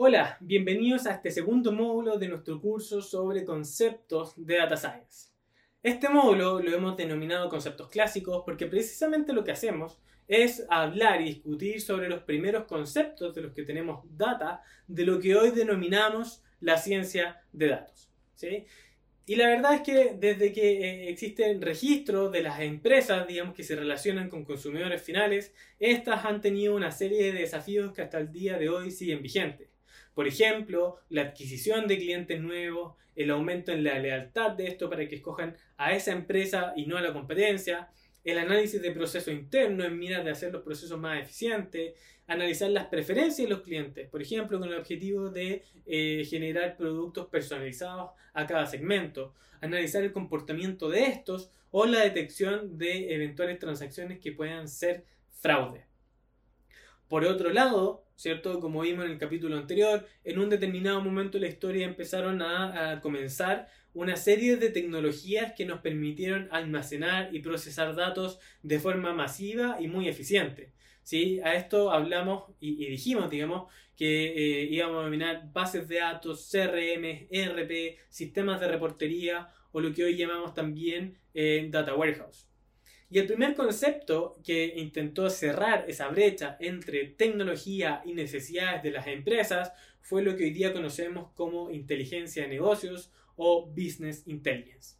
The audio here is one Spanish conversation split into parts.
Hola, bienvenidos a este segundo módulo de nuestro curso sobre conceptos de Data Science. Este módulo lo hemos denominado conceptos clásicos porque precisamente lo que hacemos es hablar y discutir sobre los primeros conceptos de los que tenemos data de lo que hoy denominamos la ciencia de datos. ¿sí? Y la verdad es que desde que eh, existen registros de las empresas, digamos, que se relacionan con consumidores finales, estas han tenido una serie de desafíos que hasta el día de hoy siguen vigentes. Por ejemplo, la adquisición de clientes nuevos, el aumento en la lealtad de esto para que escojan a esa empresa y no a la competencia, el análisis de proceso interno en miras de hacer los procesos más eficientes, analizar las preferencias de los clientes, por ejemplo, con el objetivo de eh, generar productos personalizados a cada segmento, analizar el comportamiento de estos o la detección de eventuales transacciones que puedan ser fraude. Por otro lado, ¿cierto? Como vimos en el capítulo anterior, en un determinado momento de la historia empezaron a, comenzar una serie de tecnologías que nos permitieron almacenar y procesar datos de forma masiva y muy eficiente. ¿sí? A esto hablamos y, dijimos, digamos, que eh, íbamos a dominar bases de datos, CRM, ERP, sistemas de reportería o lo que hoy llamamos también eh, Data Warehouse. Y el primer concepto que intentó cerrar esa brecha entre tecnología y necesidades de las empresas fue lo que hoy día conocemos como inteligencia de negocios o business intelligence.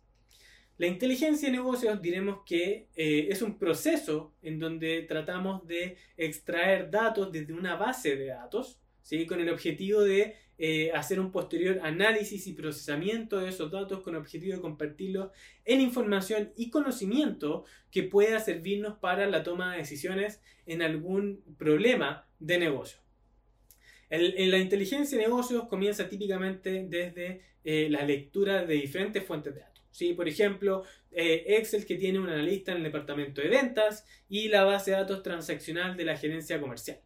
La inteligencia de negocios diremos que eh, es un proceso en donde tratamos de extraer datos desde una base de datos, ¿sí? con el objetivo de eh, hacer un posterior análisis y procesamiento de esos datos con objetivo de convertirlos en información y conocimiento que pueda servirnos para la toma de decisiones en algún problema de negocio. la inteligencia de negocios comienza típicamente desde eh, la lectura de diferentes fuentes de datos. ¿sí? Por ejemplo, eh, Excel que tiene un analista en el departamento de ventas y la base de datos transaccional de la gerencia comercial.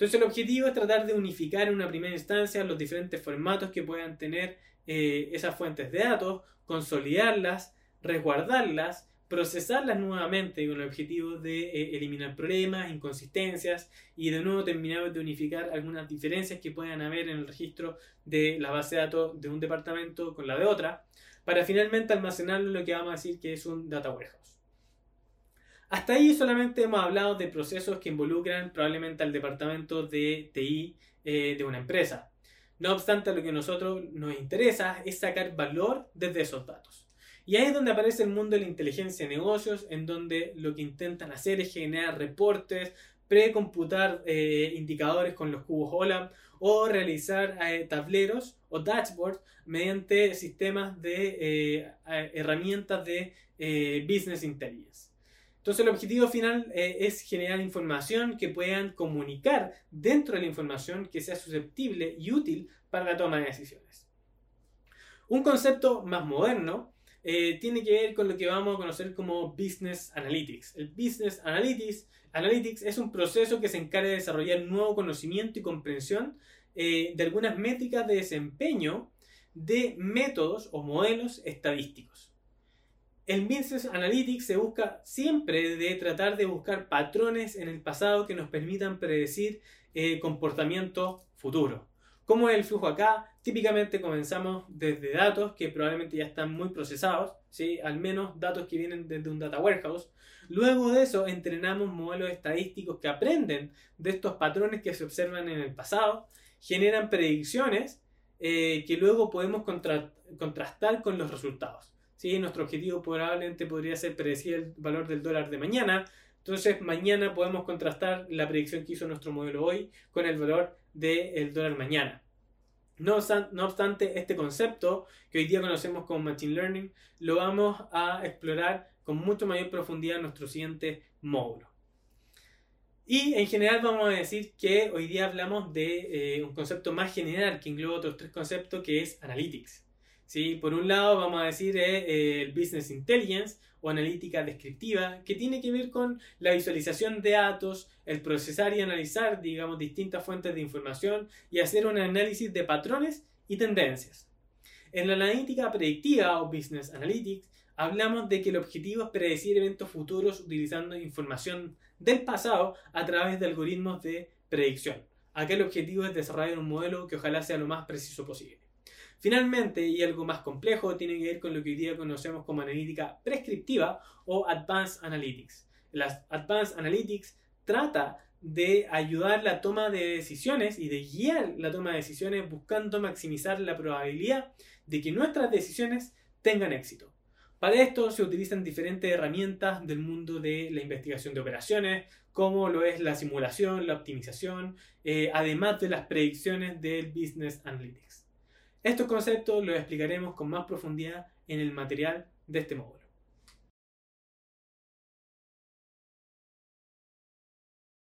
Entonces el objetivo es tratar de unificar en una primera instancia los diferentes formatos que puedan tener eh, esas fuentes de datos, consolidarlas, resguardarlas, procesarlas nuevamente con el objetivo de eh, eliminar problemas, inconsistencias y de nuevo terminar de unificar algunas diferencias que puedan haber en el registro de la base de datos de un departamento con la de otra, para finalmente almacenarlo en lo que vamos a decir que es un data warehouse. Hasta ahí solamente hemos hablado de procesos que involucran probablemente al departamento de TI eh, de una empresa. No obstante, lo que a nosotros nos interesa es sacar valor desde esos datos. Y ahí es donde aparece el mundo de la inteligencia de negocios, en donde lo que intentan hacer es generar reportes, precomputar eh, indicadores con los cubos OLAP o realizar eh, tableros o dashboards mediante sistemas de herramientas de business intelligence. Entonces el objetivo final eh, es generar información que puedan comunicar dentro de la información que sea susceptible y útil para la toma de decisiones. Un concepto más moderno eh, tiene que ver con lo que vamos a conocer como Business Analytics. El Business Analytics, Analytics es un proceso que se encarga de desarrollar nuevo conocimiento y comprensión eh, de algunas métricas de desempeño de métodos o modelos estadísticos. El Business Analytics se busca siempre de tratar de buscar patrones en el pasado que nos permitan predecir eh, comportamiento futuro. ¿Cómo es el flujo acá? Típicamente comenzamos desde datos que probablemente ya están muy procesados, ¿sí? al menos datos que vienen desde un data warehouse. Luego de eso entrenamos modelos estadísticos que aprenden de estos patrones que se observan en el pasado, generan predicciones eh, que luego podemos contrastar con los resultados. ¿Sí? Nuestro objetivo probablemente podría ser predecir el valor del dólar de mañana. Entonces, mañana podemos contrastar la predicción que hizo nuestro modelo hoy con el valor del dólar mañana. No, obstante, este concepto que hoy día conocemos como Machine Learning lo vamos a explorar con mucho mayor profundidad en nuestro siguiente módulo. Y en general vamos a decir que hoy día hablamos de eh, un concepto más general que engloba otros tres conceptos que es Analytics. ¿Sí? Por un lado vamos a decir eh, eh, el Business Intelligence o analítica descriptiva, que tiene que ver con la visualización de datos, el procesar y analizar, digamos, distintas fuentes de información y hacer un análisis de patrones y tendencias. En la analítica predictiva o Business Analytics, hablamos de que el objetivo es predecir eventos futuros utilizando información del pasado a través de algoritmos de predicción. Acá el objetivo es desarrollar un modelo que ojalá sea lo más preciso posible. Finalmente, y algo más complejo, tiene que ver con lo que hoy día conocemos como analítica prescriptiva o Advanced Analytics. Las Advanced Analytics trata de ayudar la toma de decisiones y de guiar la toma de decisiones buscando maximizar la probabilidad de que nuestras decisiones tengan éxito. Para esto se utilizan diferentes herramientas del mundo de la investigación de operaciones, como lo es la simulación, la optimización, eh, además de las predicciones del Business Analytics. Estos conceptos los explicaremos con más profundidad en el material de este módulo.